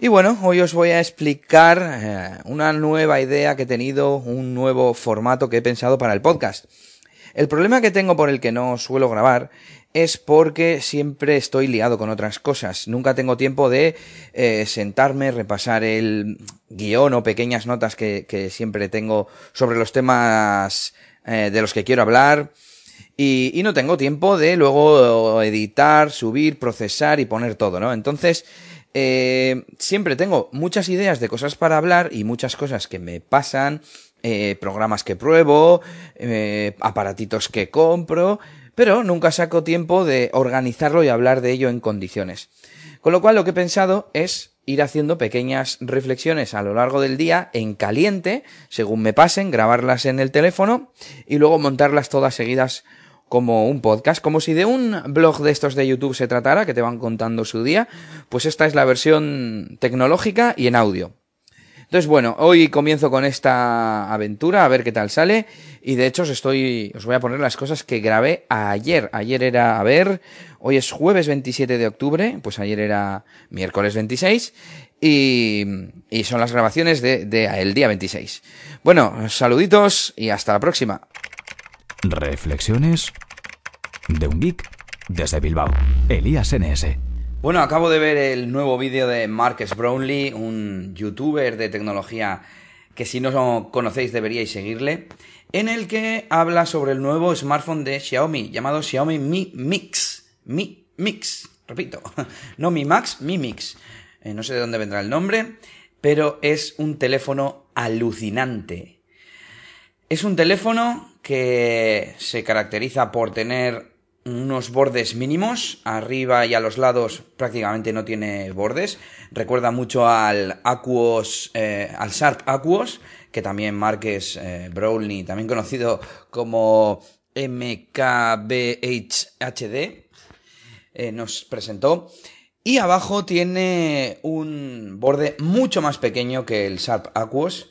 Y bueno, hoy os voy a explicar eh, una nueva idea que he tenido, un nuevo formato que he pensado para el podcast. El problema que tengo por el que no suelo grabar es porque siempre estoy liado con otras cosas. Nunca tengo tiempo de eh, sentarme, repasar el guion o pequeñas notas que, siempre tengo sobre los temas eh, de los que quiero hablar. Y, y, no tengo tiempo de luego editar, subir, procesar y poner todo, ¿no? Entonces, eh, siempre tengo muchas ideas de cosas para hablar y muchas cosas que me pasan, eh, programas que pruebo, eh, aparatitos que compro, pero nunca saco tiempo de organizarlo y hablar de ello en condiciones. Con lo cual lo que he pensado es ir haciendo pequeñas reflexiones a lo largo del día en caliente, según me pasen, grabarlas en el teléfono y luego montarlas todas seguidas como un podcast, como si de un blog de estos de YouTube se tratara, que te van contando su día, pues esta es la versión tecnológica y en audio. Entonces, bueno, hoy comienzo con esta aventura, a ver qué tal sale. Y de hecho os estoy, os voy a poner las cosas que grabé ayer. Ayer era, a ver, hoy es jueves 27 de octubre, pues ayer era miércoles 26. Y, y son las grabaciones de, de el día 26. Bueno, saluditos y hasta la próxima. Reflexiones de un geek desde Bilbao. Elías NS. Bueno, acabo de ver el nuevo vídeo de Marcus Brownlee, un youtuber de tecnología que si no conocéis deberíais seguirle, en el que habla sobre el nuevo smartphone de Xiaomi llamado Xiaomi Mi Mix. Mi Mix, repito, no Mi Max, Mi Mix. Eh, no sé de dónde vendrá el nombre, pero es un teléfono alucinante. Es un teléfono que se caracteriza por tener unos bordes mínimos, arriba y a los lados prácticamente no tiene bordes. Recuerda mucho al Aquos, eh, al Sharp Aquos, que también Marques eh, Brownlee, también conocido como MKBHD, eh, nos presentó. Y abajo tiene un borde mucho más pequeño que el Sharp Aquos,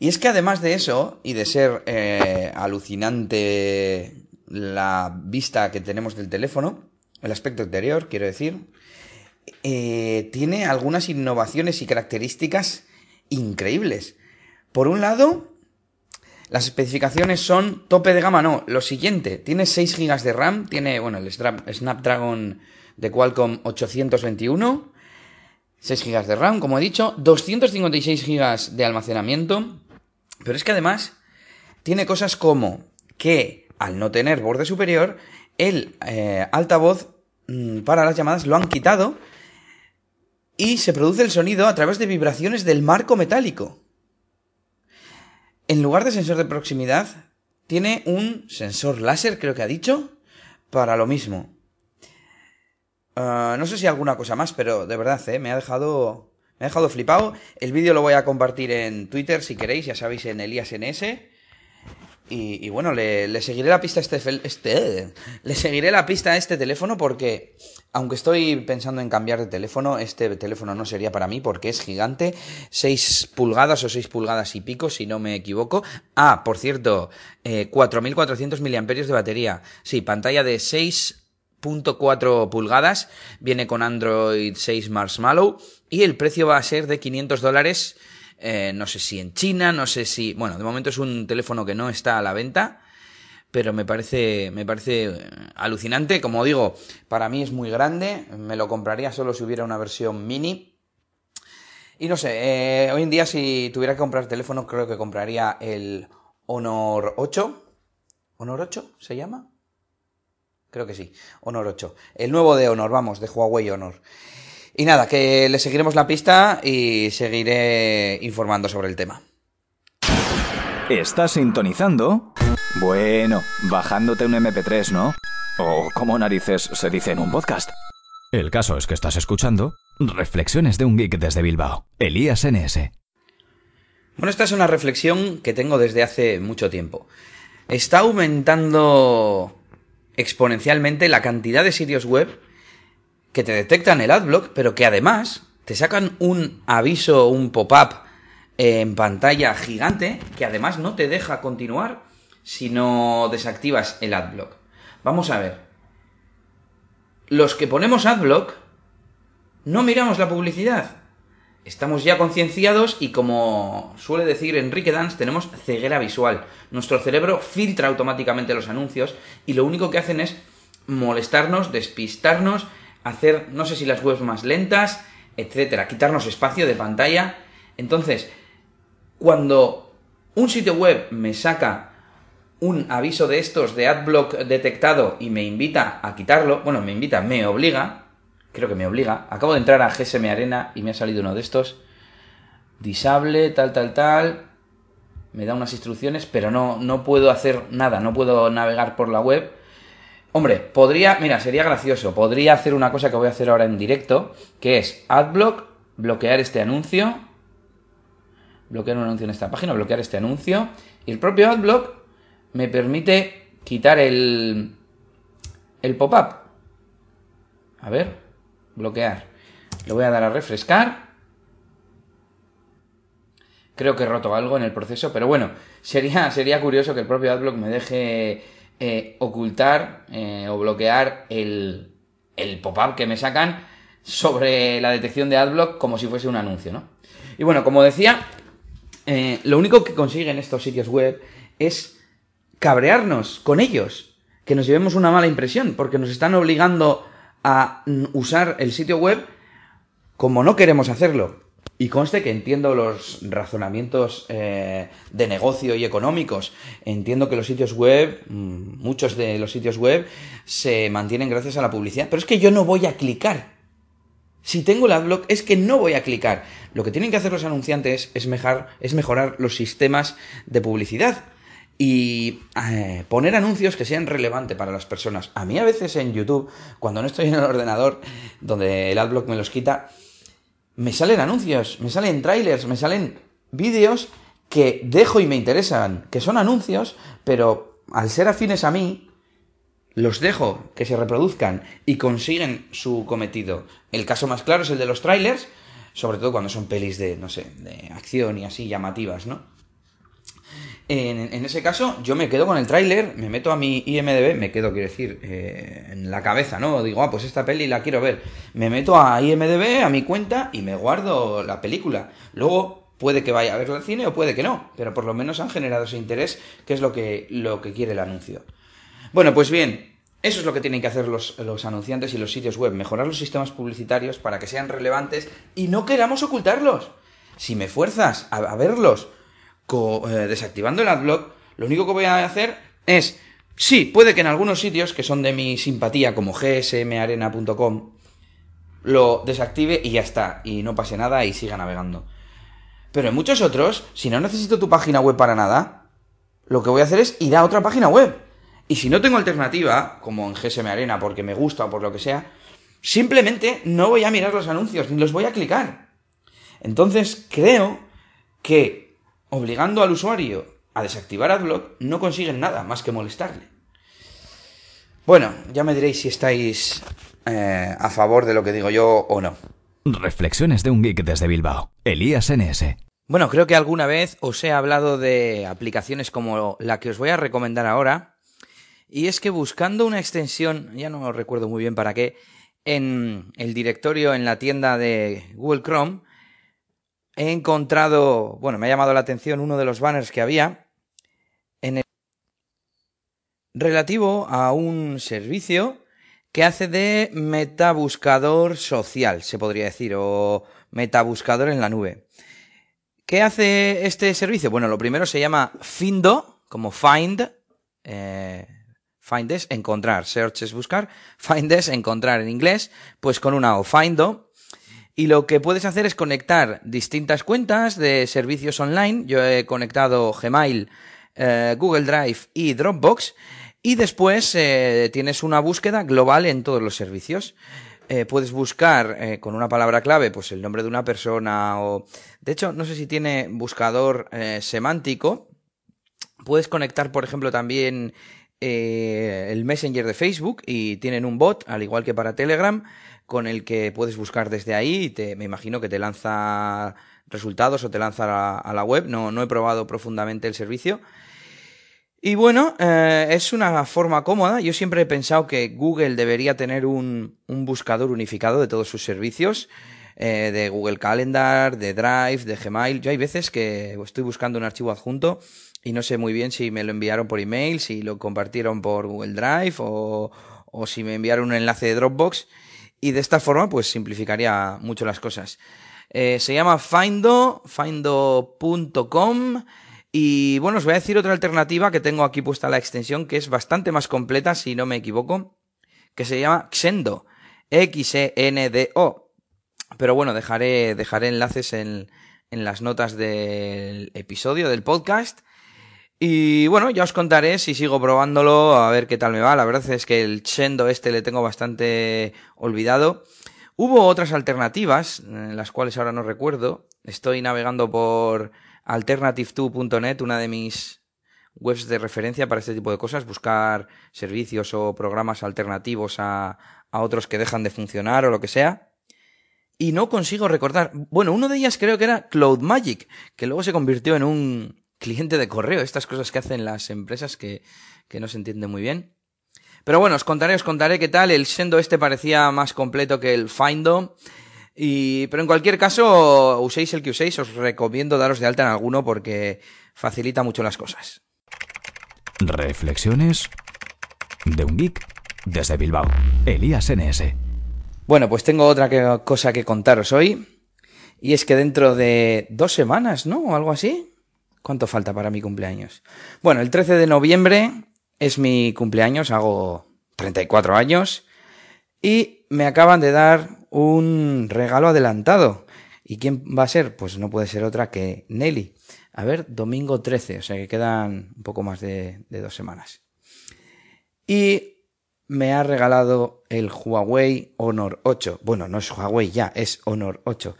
y es que además de eso, y de ser eh, alucinante la vista que tenemos del teléfono, el aspecto exterior, quiero decir, eh, tiene algunas innovaciones y características increíbles. Por un lado, las especificaciones son tope de gama, no, lo siguiente, tiene 6 GB de RAM, tiene, bueno, el Snapdragon de Qualcomm 821, 6 GB de RAM, como he dicho, 256 GB de almacenamiento, pero es que además tiene cosas como que al no tener borde superior, el eh, altavoz mm, para las llamadas lo han quitado y se produce el sonido a través de vibraciones del marco metálico. En lugar de sensor de proximidad, tiene un sensor láser, creo que ha dicho, para lo mismo. Ah, no sé si alguna cosa más, pero de verdad, eh, me ha dejado me ha dejado flipado. El vídeo lo voy a compartir en Twitter si queréis, ya sabéis, en ElíasNS. Y, y bueno, le, seguiré la pista a este, este, le seguiré la pista a este teléfono porque, aunque estoy pensando en cambiar de teléfono, este teléfono no sería para mí porque es gigante, 6 pulgadas o 6 pulgadas y pico, si no me equivoco. Ah, por cierto, eh, 4.400 miliamperios de batería. Sí, pantalla de 6.4 pulgadas, viene con Android 6 Marshmallow y el precio va a ser de 500 dólares, eh, no sé si en China, no sé si... Bueno, de momento es un teléfono que no está a la venta, pero me parece, me parece eh, alucinante. Como digo, para mí es muy grande, me lo compraría solo si hubiera una versión mini. Y no sé, eh, hoy en día si tuviera que comprar teléfono creo que compraría el Honor 8. ¿Honor 8 se llama? Creo que sí, Honor 8. El nuevo de Honor, vamos, de Huawei Honor. Y nada, que le seguiremos la pista y seguiré informando sobre el tema. ¿Estás sintonizando? Bueno, bajándote un MP3, ¿no? O como narices se dice en un podcast. El caso es que estás escuchando Reflexiones de un geek desde Bilbao, Elías NS. Bueno, esta es una reflexión que tengo desde hace mucho tiempo. Está aumentando exponencialmente la cantidad de sitios web que te detectan el adblock, pero que además te sacan un aviso, un pop-up en pantalla gigante, que además no te deja continuar si no desactivas el adblock. Vamos a ver. Los que ponemos adblock no miramos la publicidad estamos ya concienciados y como suele decir Enrique Dance, tenemos ceguera visual. Nuestro cerebro filtra automáticamente los anuncios y lo único que hacen es molestarnos, despistarnos, hacer, no sé si las webs más lentas, etcétera, quitarnos espacio de pantalla. Entonces, cuando un sitio web me saca un aviso de estos de adblock detectado y me invita a quitarlo, bueno, me invita, me obliga, creo que me obliga. Acabo de entrar a GSM Arena y me ha salido uno de estos. Disable, tal, tal, tal. Me da unas instrucciones, pero no, no puedo hacer nada, no puedo navegar por la web. Hombre, podría, mira, sería gracioso. Podría hacer una cosa que voy a hacer ahora en directo, que es adblock, bloquear este anuncio. Bloquear un anuncio en esta página, bloquear este anuncio. Y el propio adblock me permite quitar el, el pop-up. A ver, bloquear. Le voy a dar a refrescar. Creo que he roto algo en el proceso, pero bueno, sería, sería curioso que el propio AdBlock me deje eh, ocultar eh, o bloquear el, el pop-up que me sacan sobre la detección de AdBlock como si fuese un anuncio, ¿no? Y bueno, como decía, eh, lo único que consiguen estos sitios web es cabrearnos con ellos, que nos llevemos una mala impresión, porque nos están obligando a usar el sitio web como no queremos hacerlo. Y conste que entiendo los razonamientos eh, de negocio y económicos. Entiendo que los sitios web, mm, muchos de los sitios web, se mantienen gracias a la publicidad. Pero es que yo no voy a clicar. Si tengo el adblock, es que no voy a clicar. Lo que tienen que hacer los anunciantes es, es mejorar los sistemas de publicidad y eh, poner anuncios que sean relevantes para las personas. A mí a veces en YouTube, cuando no estoy en el ordenador, donde el adblock me los quita, me salen anuncios, me salen trailers, me salen vídeos que dejo y me interesan, que son anuncios, pero al ser afines a mí, los dejo que se reproduzcan y consiguen su cometido. El caso más claro es el de los trailers, sobre todo cuando son pelis de, no sé, de acción y así llamativas, ¿no? En, ese caso, yo me quedo con el tráiler, me meto a mi IMDB, me quedo, quiero decir, eh, en la cabeza, ¿no? Digo, ah, pues esta peli la quiero ver. Me meto a IMDB, a mi cuenta, y me guardo la película. Luego, puede que vaya a verla al cine o puede que no, pero por lo menos han generado ese interés, que es lo que, lo que quiere el anuncio. Bueno, pues bien, eso es lo que tienen que hacer los, los, anunciantes y los sitios web, mejorar los sistemas publicitarios para que sean relevantes y no queramos ocultarlos. Si me fuerzas a verlos eh, desactivando el adblock, lo único que voy a hacer es, sí, puede que en algunos sitios que son de mi simpatía, como gsmarena.com, lo desactive y ya está, y no pase nada y siga navegando. Pero en muchos otros, si no necesito tu página web para nada, lo que voy a hacer es ir a otra página web. Y si no tengo alternativa, como en GSM Arena, porque me gusta o por lo que sea, simplemente no voy a mirar los anuncios, ni los voy a clicar. Entonces creo que obligando al usuario a desactivar AdBlock, no consiguen nada más que molestarle. Bueno, ya me diréis si estáis eh, a favor de lo que digo yo o no. Reflexiones de un geek desde Bilbao. Elías NS. Bueno, creo que alguna vez os he hablado de aplicaciones como la que os voy a recomendar ahora. Y es que buscando una extensión, ya no recuerdo muy bien para qué, en el directorio en la tienda de Google Chrome, he encontrado, bueno, me ha llamado la atención uno de los banners que había en el relativo a un servicio que hace de metabuscador social, se podría decir, o metabuscador en la nube. ¿Qué hace este servicio? Bueno, lo primero se llama Findo, como find, eh, find es encontrar, search es buscar, find es encontrar en inglés, pues con una O, Findo, y lo que puedes hacer es conectar distintas cuentas de servicios online. Yo he conectado Gmail, eh, Google Drive y Dropbox. Y después eh, tienes una búsqueda global en todos los servicios. eh, puedes buscar con una palabra clave, pues el nombre de una persona o... De hecho, no sé si tiene buscador semántico. Puedes conectar, por ejemplo, también el Messenger de Facebook y tienen un bot, al igual que para Telegram, con el que puedes buscar desde ahí y te, me imagino que te lanza resultados o te lanza a, la web. No, no he probado profundamente el servicio. Y bueno, eh, es una forma cómoda. Yo siempre he pensado que Google debería tener un, un buscador unificado de todos sus servicios, eh, de Google Calendar, de Drive, de Gmail. Yo hay veces que estoy buscando un archivo adjunto y no sé muy bien si me lo enviaron por email, si lo compartieron por Google Drive o, o si me enviaron un enlace de Dropbox. Y de esta forma, pues simplificaría mucho las cosas. Eh, se llama Findo, findo.com. Y bueno, os voy a decir otra alternativa que tengo aquí puesta la extensión, que es bastante más completa, si no me equivoco, que se llama Xendo, X-E-N-D-O. Pero bueno, dejaré, dejaré enlaces en, en las notas del episodio, del podcast. Y bueno, ya os contaré si sigo probándolo, a ver qué tal me va. La verdad es que el Xendo este le tengo bastante olvidado. Hubo otras alternativas, en las cuales ahora no recuerdo. Estoy navegando por alternative2.net, una de mis webs de referencia para este tipo de cosas, buscar servicios o programas alternativos a, a otros que dejan de funcionar o lo que sea. Y no consigo recordar. Bueno, uno de ellas creo que era Cloud Magic, que luego se convirtió en un cliente de correo. Estas cosas que hacen las empresas que, que no se entiende muy bien. Pero bueno, os contaré, os contaré qué tal. El Sendo este parecía más completo que el Findo. Y, pero en cualquier caso, uséis el que uséis, os recomiendo daros de alta en alguno porque facilita mucho las cosas. Reflexiones de un geek desde Bilbao. Elías NS. Bueno, pues tengo otra cosa que contaros hoy. Y es que dentro de dos semanas, ¿no? O algo así. ¿Cuánto falta para mi cumpleaños? Bueno, el 13 de noviembre es mi cumpleaños, hago 34 años. Y me acaban de dar un regalo adelantado. ¿Y quién va a ser? Pues no puede ser otra que Nelly. A ver, domingo 13, o sea que quedan un poco más de, dos semanas. Y me ha regalado el Huawei Honor 8. Bueno, no es Huawei ya, es Honor 8.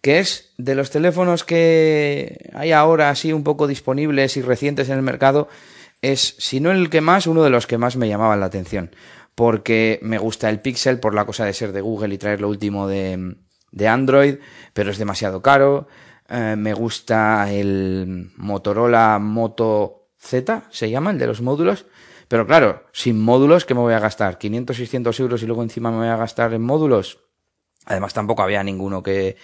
Que es de los teléfonos que hay ahora así un poco disponibles y recientes en el mercado. Es, si no el que más, uno de los que más me llamaban la atención porque me gusta el Pixel por la cosa de ser de Google y traer lo último de, Android, pero es demasiado caro. Eh, me gusta el Motorola Moto Z, se llama, el de los módulos. Pero claro, sin módulos, ¿qué me voy a gastar? ¿500, 600 euros y luego encima me voy a gastar en módulos? Además, tampoco había ninguno que,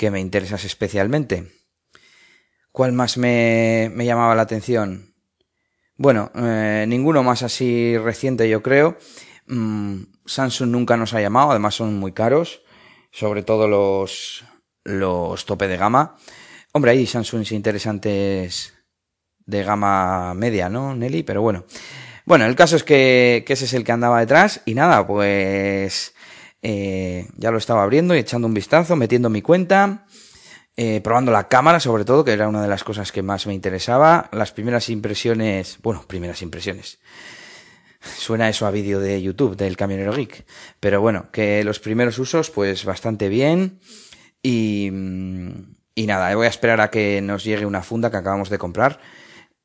que me interesase especialmente. ¿Cuál más me, me llamaba la atención? Bueno, eh, ninguno más así reciente yo creo. Mm, Samsung nunca nos ha llamado, además son muy caros, sobre todo los, los tope de gama. Hombre, hay Samsungs interesantes de gama media, ¿no, Nelly? Pero bueno. Bueno, el caso es que, que ese es el que andaba detrás y nada, pues eh, ya lo estaba abriendo y echando un vistazo, metiendo mi cuenta. Eh, probando la cámara sobre todo, que era una de las cosas que más me interesaba. Las primeras impresiones, bueno, primeras impresiones. Suena eso a vídeo de YouTube del Camionero Geek. Pero bueno, que los primeros usos, pues bastante bien. Y, y nada, voy a esperar a que nos llegue una funda que acabamos de comprar.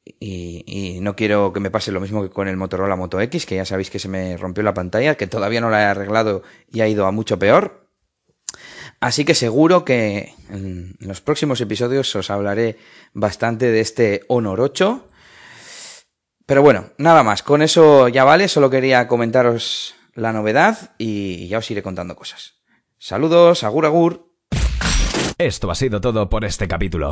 Y, no quiero que me pase lo mismo que con el Motorola Moto X, que ya sabéis que se me rompió la pantalla, que todavía no la he arreglado y ha ido a mucho peor. Así que seguro que en los próximos episodios os hablaré bastante de este Honor 8. Pero bueno, nada más, con eso ya vale, solo quería comentaros la novedad y ya os iré contando cosas. Saludos, agur agur. Esto ha sido todo por este capítulo.